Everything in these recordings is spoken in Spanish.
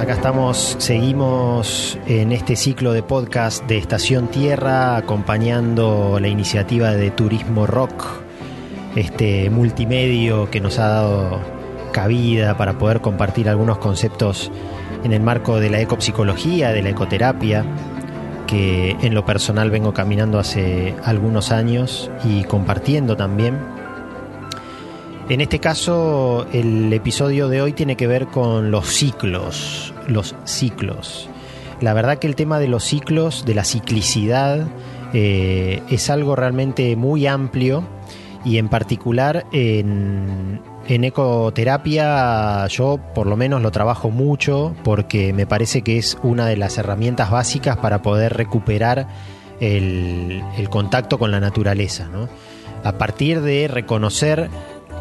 acá estamos, seguimos en este ciclo de podcast de Estación Tierra, acompañando la iniciativa de Turismo Rock, este multimedio que nos ha dado cabida para poder compartir algunos conceptos en el marco de la ecopsicología, de la ecoterapia, que en lo personal vengo caminando hace algunos años y compartiendo también. En este caso, el episodio de hoy tiene que ver con los ciclos, los ciclos. La verdad que el tema de los ciclos, de la ciclicidad, eh, es algo realmente muy amplio y en particular en, en ecoterapia yo por lo menos lo trabajo mucho porque me parece que es una de las herramientas básicas para poder recuperar el, el contacto con la naturaleza. ¿no? A partir de reconocer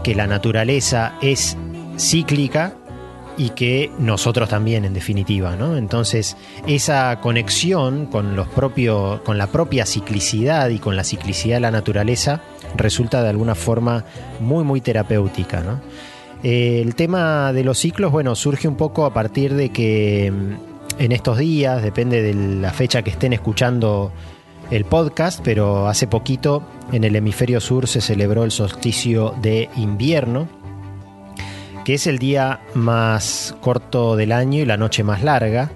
que la naturaleza es cíclica y que nosotros también en definitiva, ¿no? Entonces, esa conexión con los propios con la propia ciclicidad y con la ciclicidad de la naturaleza resulta de alguna forma muy muy terapéutica, ¿no? El tema de los ciclos, bueno, surge un poco a partir de que mm, en estos días, depende de la fecha que estén escuchando el podcast, pero hace poquito en el hemisferio sur se celebró el solsticio de invierno, que es el día más corto del año y la noche más larga.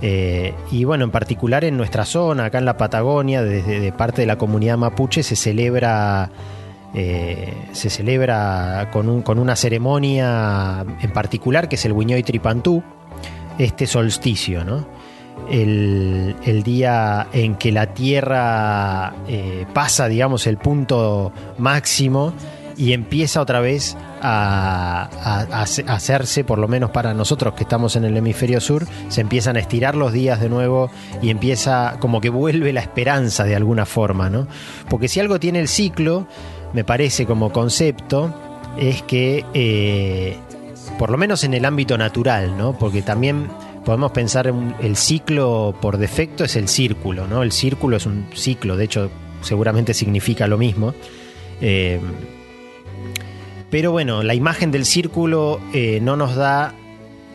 Eh, y bueno, en particular en nuestra zona, acá en la Patagonia, desde parte de la comunidad mapuche, se celebra, eh, se celebra con, con, una ceremonia en particular, que es el Huiñoy Tripantú, este solsticio, ¿no? el, día en que la Tierra eh, pasa, digamos, el punto máximo y empieza otra vez a, hacerse, por lo menos para nosotros que estamos en el hemisferio sur, se empiezan a estirar los días de nuevo y empieza como que vuelve la esperanza de alguna forma, ¿no? Porque si algo tiene el ciclo, me parece como concepto, es que, eh, por lo menos en el ámbito natural, ¿no? Porque también podemos pensar en el ciclo por defecto es el círculo, ¿no? El círculo es un ciclo, de hecho seguramente significa lo mismo. Eh, pero bueno, la imagen del círculo eh, no nos da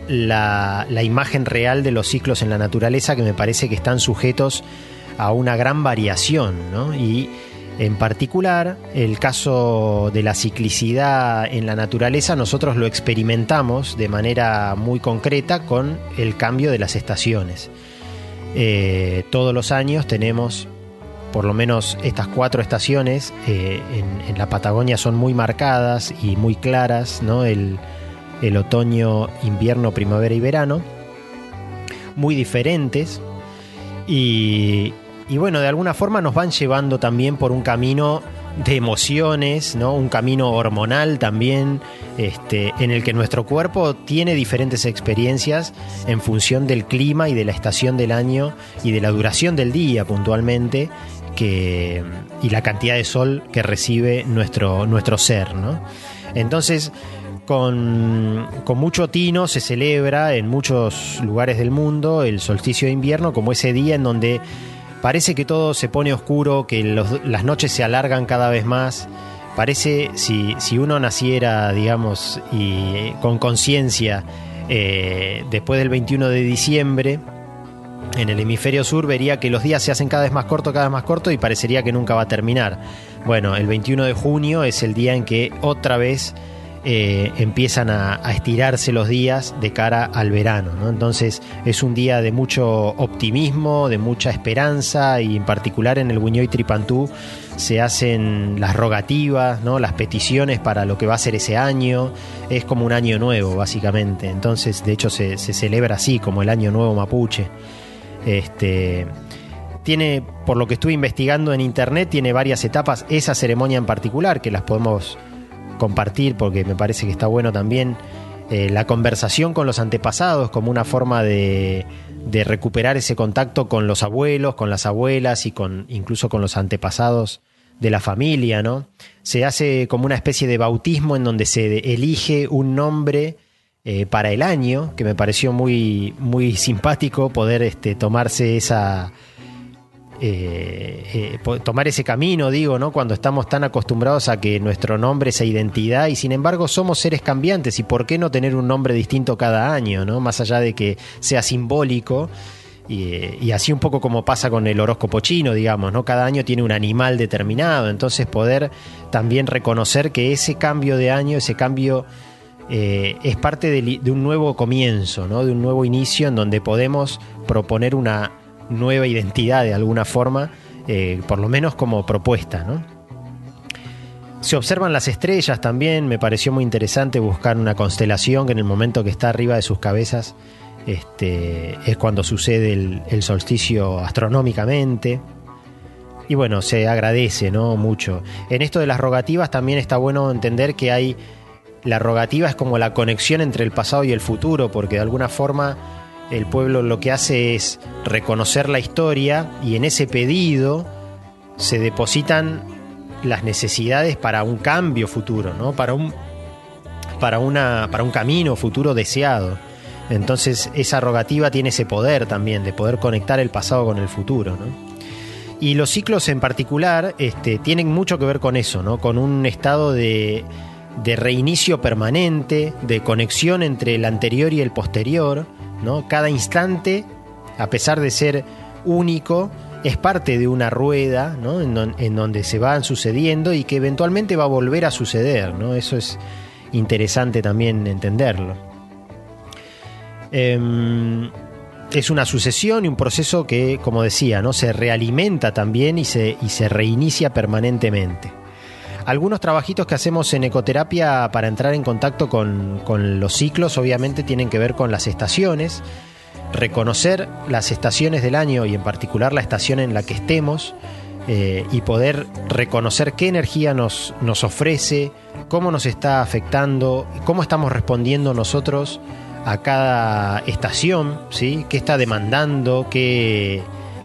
la, imagen real de los ciclos en la naturaleza que me parece que están sujetos a una gran variación, ¿no? Y en particular, el caso de la ciclicidad en la naturaleza nosotros lo experimentamos de manera muy concreta con el cambio de las estaciones. Eh, todos los años tenemos por lo menos estas cuatro estaciones eh, en, la Patagonia son muy marcadas y muy claras, ¿no? el, otoño, invierno, primavera y verano, muy diferentes. Y, y bueno, de alguna forma nos van llevando también por un camino de emociones, ¿no? Un camino hormonal también, este, en el que nuestro cuerpo tiene diferentes experiencias en función del clima y de la estación del año y de la duración del día puntualmente, y la cantidad de sol que recibe nuestro, nuestro ser, ¿no? Entonces, con, con, mucho tino se celebra en muchos lugares del mundo el solsticio de invierno como ese día en donde Parece que todo se pone oscuro, que las noches se alargan cada vez más. Parece, si, si uno naciera, digamos, y con conciencia, eh, después del 21 de diciembre, en el hemisferio sur vería que los días se hacen cada vez más cortos, cada vez más cortos y parecería que nunca va a terminar. Bueno, el 21 de junio es el día en que otra vez eh, empiezan a, estirarse los días de cara al verano. Entonces es un día de mucho optimismo, de mucha esperanza y en particular en el Buñoy Tripantú se hacen las rogativas, ¿no? las peticiones para lo que va a ser ese año. Es como un año nuevo, básicamente. Entonces, de hecho, se, celebra así, como el año nuevo mapuche. Este, tiene, por lo que estuve investigando en internet, tiene varias etapas, esa ceremonia en particular, que las podemos compartir porque me parece que está bueno también eh, la conversación con los antepasados como una forma de, de, recuperar ese contacto con los abuelos, con las abuelas y con incluso con los antepasados de la familia, ¿no? Se hace como una especie de bautismo en donde se elige un nombre eh, para el año, que me pareció muy, muy simpático poder este, tomarse esa, eh, eh, tomar ese camino, digo, ¿no? Cuando estamos tan acostumbrados a que nuestro nombre sea identidad y sin embargo somos seres cambiantes y por qué no tener un nombre distinto cada año, ¿no? Más allá de que sea simbólico. Y, así un poco como pasa con el horóscopo chino, digamos, ¿no? Cada año tiene un animal determinado, entonces poder también reconocer que ese cambio de año, ese cambio eh, es parte de, un nuevo comienzo, ¿no? De un nuevo inicio en donde podemos proponer una nueva identidad de alguna forma, eh, por lo menos como propuesta. Se observan las estrellas también, me pareció muy interesante buscar una constelación que en el momento que está arriba de sus cabezas este, es cuando sucede el, solsticio astronómicamente. Y bueno, se agradece ¿no? mucho. En esto de las rogativas también está bueno entender que hay... La rogativa es como la conexión entre el pasado y el futuro, porque de alguna forma el pueblo lo que hace es reconocer la historia y en ese pedido se depositan las necesidades para un cambio futuro, ¿no? Para un, para una, para un camino futuro deseado. Entonces esa rogativa tiene ese poder también de poder conectar el pasado con el futuro, Y los ciclos en particular este, tienen mucho que ver con eso, ¿no? Con un estado de, de reinicio permanente, de conexión entre el anterior y el posterior, cada instante, a pesar de ser único, es parte de una rueda en, donde se van sucediendo y que eventualmente va a volver a suceder. ¿no? Eso es interesante también entenderlo. Em, es una sucesión y un proceso que, como decía, ¿no? se realimenta también y se, y se reinicia permanentemente. Algunos trabajitos que hacemos en ecoterapia para entrar en contacto con, los ciclos obviamente tienen que ver con las estaciones, reconocer las estaciones del año y en particular la estación en la que estemos eh, y poder reconocer qué energía nos, nos ofrece, cómo nos está afectando, cómo estamos respondiendo nosotros a cada estación, ¿sí? qué está demandando, qué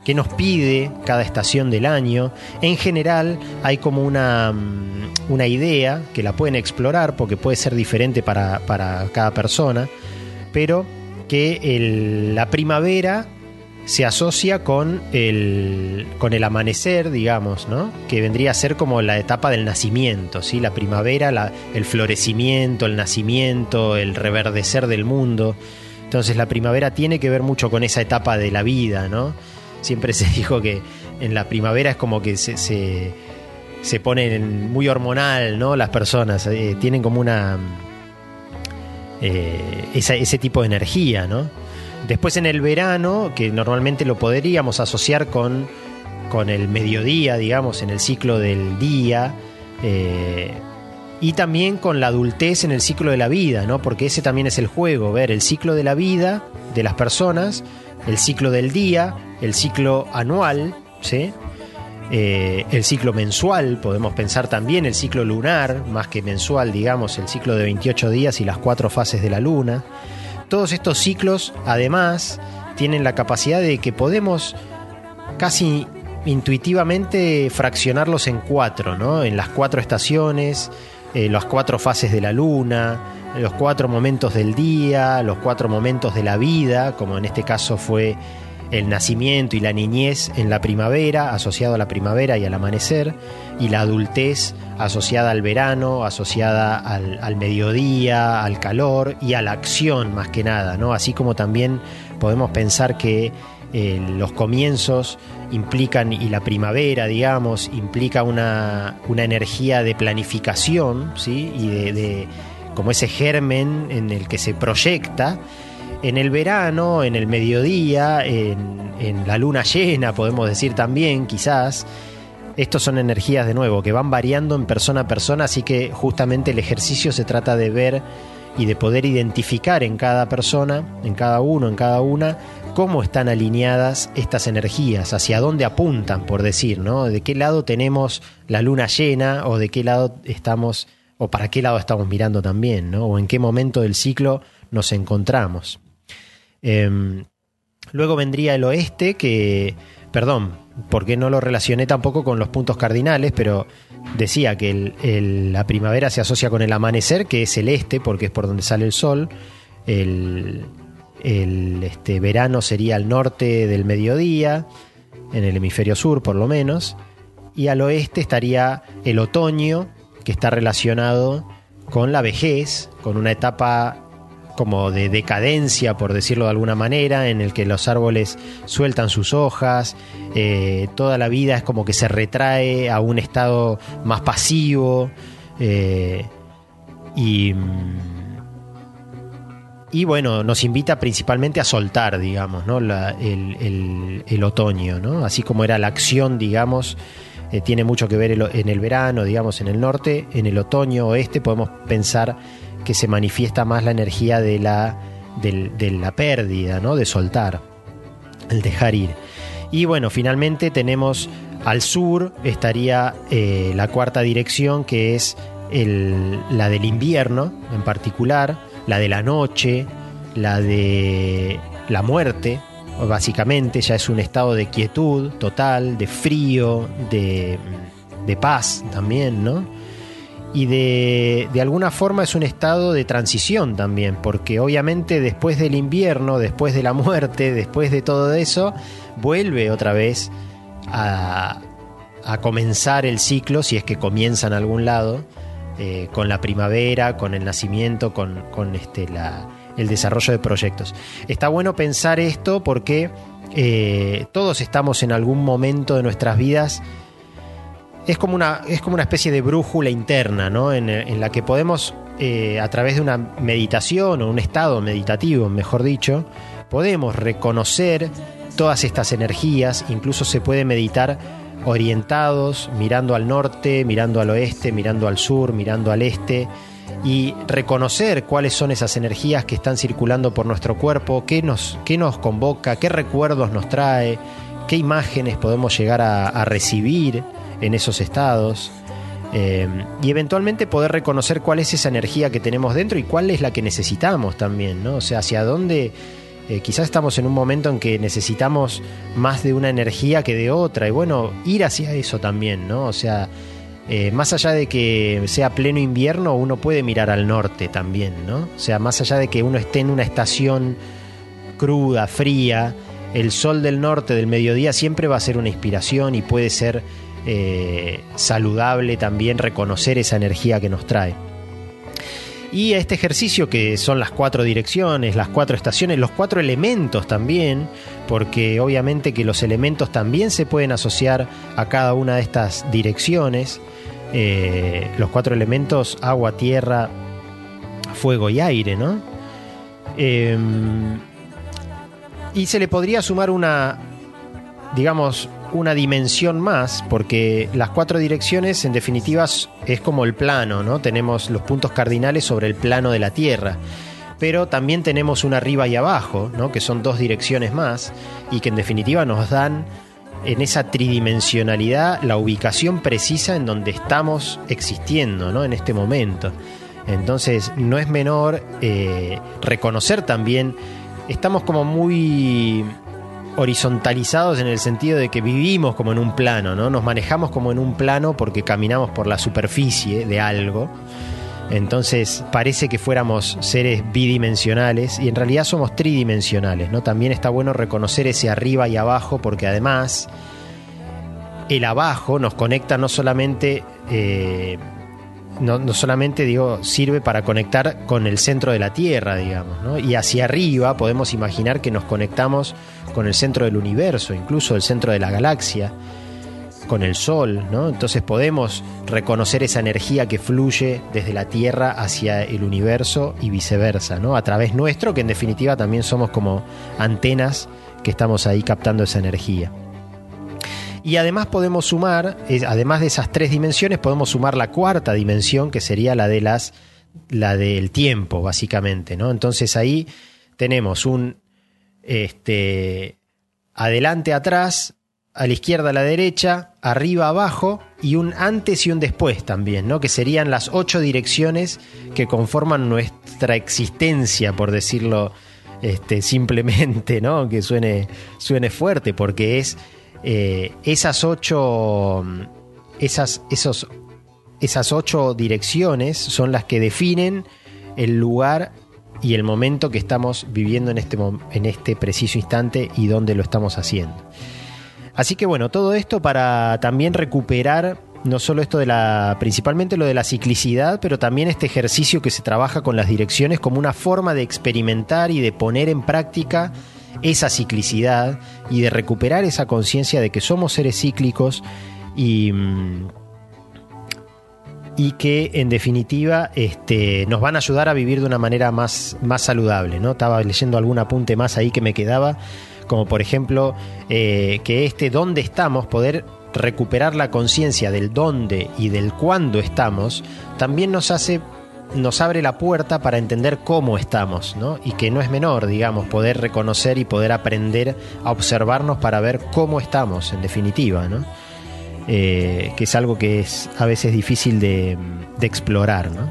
qué nos pide cada estación del año. En general hay como una, mm, una idea que la pueden explorar porque puede ser diferente para, cada persona, pero que la primavera se asocia con el, con el amanecer, digamos, ¿no? que vendría a ser como la etapa del nacimiento, ¿sí? la primavera, el florecimiento, el nacimiento, el reverdecer del mundo. Entonces la primavera tiene que ver mucho con esa etapa de la vida, ¿no? Siempre se dijo que en la primavera es como que se, se, ponen muy hormonal, ¿no? Las personas eh, tienen como una... Eh, ese tipo de energía, ¿no? Después en el verano, que normalmente lo podríamos asociar con, con el mediodía, digamos, en el ciclo del día, eh, y también con la adultez en el ciclo de la vida, ¿no? Porque ese también es el juego, ver el ciclo de la vida de las personas, el ciclo del día, el ciclo anual, ¿sí? Eh, el ciclo mensual, podemos pensar también el ciclo lunar, más que mensual, digamos, el ciclo de 28 días y las cuatro fases de la luna. Todos estos ciclos, además, tienen la capacidad de que podemos casi intuitivamente fraccionarlos en cuatro, ¿no? En las cuatro estaciones, eh, las cuatro fases de la luna, los cuatro momentos del día, los cuatro momentos de la vida, como en este caso fue el nacimiento y la niñez en la primavera, asociado a la primavera y al amanecer, y la adultez asociada al verano, asociada al, mediodía, al calor y a la acción más que nada, ¿no? Así como también podemos pensar que eh, los comienzos implican, y la primavera, digamos, implica una, energía de planificación, ¿sí? Y de como ese germen en el que se proyecta en el verano, en el mediodía, en, la luna llena, podemos decir también, quizás. Estos son energías de nuevo que van variando en persona a persona, así que justamente el ejercicio se trata de ver y de poder identificar en cada persona, en cada uno, en cada una, cómo están alineadas estas energías, hacia dónde apuntan, por decir, ¿no? De qué lado tenemos la luna llena o de qué lado estamos, o para qué lado estamos mirando también, ¿no? O en qué momento del ciclo nos encontramos. Em, luego vendría el oeste, que, perdón, porque no lo relacioné tampoco con los puntos cardinales, pero decía que la primavera se asocia con el amanecer, que es el este, porque es por donde sale el sol. El, este, verano sería el norte del mediodía. en el hemisferio sur por lo menos, y al oeste estaría el otoño, que está relacionado con la vejez, con una etapa como de decadencia, por decirlo de alguna manera, en el que los árboles sueltan sus hojas, eh, toda la vida es como que se retrae a un estado más pasivo eh, y, y, bueno, nos invita principalmente a soltar, digamos, ¿no? el, otoño, ¿no? así como era la acción, digamos, eh, tiene mucho que ver en el verano, digamos, en el norte, en el otoño oeste podemos pensar que se manifiesta más la energía de la, de, la pérdida, ¿no? de soltar, el dejar ir. Y bueno, finalmente tenemos al sur, estaría eh, la cuarta dirección, que es la del invierno en particular, la de la noche, la de la muerte, básicamente ya es un estado de quietud total, de frío, de, de paz también, ¿no? y de, de, alguna forma es un estado de transición también, porque obviamente después del invierno, después de la muerte, después de todo eso, vuelve otra vez a, a comenzar el ciclo, si es que comienza en algún lado, eh, con la primavera, con el nacimiento, con, con este, la, el desarrollo de proyectos. Está bueno pensar esto porque eh, todos estamos en algún momento de nuestras vidas es como una, es como una especie de brújula interna, ¿no? En, la que podemos, eh, a través de una meditación o un estado meditativo, mejor dicho, podemos reconocer todas estas energías, incluso se puede meditar orientados, mirando al norte, mirando al oeste, mirando al sur, mirando al este, y reconocer cuáles son esas energías que están circulando por nuestro cuerpo, qué nos, qué nos convoca, qué recuerdos nos trae, qué imágenes podemos llegar a recibir en esos estados. Eh, y eventualmente poder reconocer cuál es esa energía que tenemos dentro y cuál es la que necesitamos también, ¿no? O sea, hacia dónde eh, quizás estamos en un momento en que necesitamos más de una energía que de otra y bueno, ir hacia eso también, ¿no? O sea, eh, más allá de que sea pleno invierno, uno puede mirar al norte también, ¿no? O sea, más allá de que uno esté en una estación cruda, fría, el sol del norte del mediodía siempre va a ser una inspiración y puede ser eh, saludable también reconocer esa energía que nos trae. Y este ejercicio que son las cuatro direcciones, las cuatro estaciones, los cuatro elementos también, porque obviamente que los elementos también se pueden asociar a cada una de estas direcciones. Eh, los cuatro elementos, agua, tierra, fuego y aire, ¿no? Em, y se le podría sumar una, digamos, una dimensión más, porque las cuatro direcciones en definitiva es como el plano, ¿no? Tenemos los puntos cardinales sobre el plano de la Tierra. Pero también tenemos una arriba y abajo, ¿no? que son dos direcciones más, y que en definitiva nos dan en esa tridimensionalidad la ubicación precisa en donde estamos existiendo ¿no? en este momento. Entonces no es menor eh, reconocer también, estamos como muy horizontalizados en el sentido de que vivimos como en un plano, ¿no? Nos manejamos como en un plano porque caminamos por la superficie de algo. Entonces parece que fuéramos seres bidimensionales y en realidad somos tridimensionales, ¿no? También está bueno reconocer ese arriba y abajo porque además el abajo nos conecta no solamente eh, no, solamente digo, sirve para conectar con el centro de la Tierra, digamos, ¿no? y hacia arriba podemos imaginar que nos conectamos con el centro del universo, incluso el centro de la galaxia, con el Sol, ¿no? Entonces podemos reconocer esa energía que fluye desde la Tierra hacia el universo y viceversa, ¿no? A través nuestro, que en definitiva también somos como antenas que estamos ahí captando esa energía. Y además podemos sumar, además de esas tres dimensiones, podemos sumar la cuarta dimensión, que sería la de las la del tiempo, básicamente, ¿no? Entonces ahí tenemos un este, adelante, atrás, a la izquierda, a la derecha, arriba, abajo y un antes y un después también, ¿no? Que serían las ocho direcciones que conforman nuestra existencia, por decirlo este, simplemente, ¿no? Que suene, suene fuerte, porque es eh, esas ocho. Esas, esos, esas ocho direcciones son las que definen el lugar y el momento que estamos viviendo en este, en este preciso instante y dónde lo estamos haciendo. Así que bueno, todo esto para también recuperar no solo esto de la, principalmente lo de la ciclicidad, pero también este ejercicio que se trabaja con las direcciones como una forma de experimentar y de poner en práctica esa ciclicidad y de recuperar esa conciencia de que somos seres cíclicos y, mm, y que en definitiva este, nos van a ayudar a vivir de una manera más, más saludable. ¿no? Estaba leyendo algún apunte más ahí que me quedaba, como por ejemplo eh, que este dónde estamos, poder recuperar la conciencia del dónde y del cuándo estamos, también nos hace nos abre la puerta para entender cómo estamos, ¿no? Y que no es menor, digamos, poder reconocer y poder aprender a observarnos para ver cómo estamos, en definitiva, ¿no? Eh, que es algo que es a veces difícil de, de explorar, ¿no?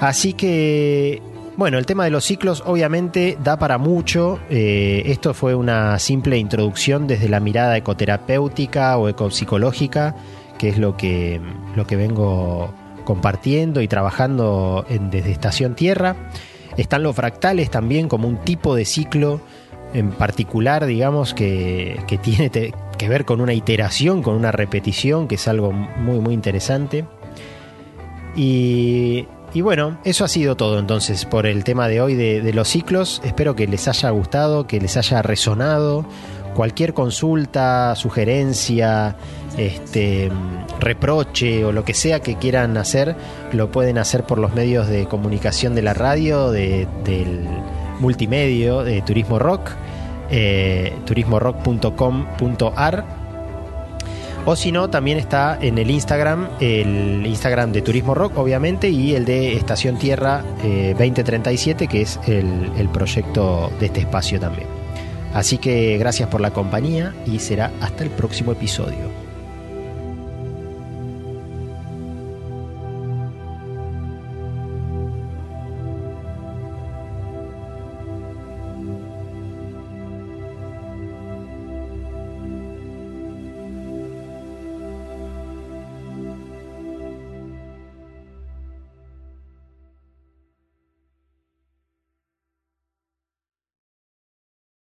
Así que bueno, el tema de los ciclos obviamente da para mucho. Eh, esto fue una simple introducción desde la mirada ecoterapéutica o ecopsicológica, que es lo que, lo que vengo compartiendo y trabajando en, desde Estación Tierra. Están los fractales también como un tipo de ciclo en particular, digamos, que, que tiene que ver con una iteración, con una repetición, que es algo muy, muy interesante. Y y bueno, eso ha sido todo entonces por el tema de hoy de, los ciclos. Espero que les haya gustado, que les haya resonado. Cualquier consulta, sugerencia, este, reproche o lo que sea que quieran hacer, lo pueden hacer por los medios de comunicación de la radio, del multimedio, de Turismo Rock, eh, turismorock.com.ar o si no, también está en el Instagram, el Instagram de Turismo Rock, obviamente, y el de Estación Tierra 2037, eh, que es el, el proyecto de este espacio también. Así que gracias por la compañía y será hasta el próximo episodio.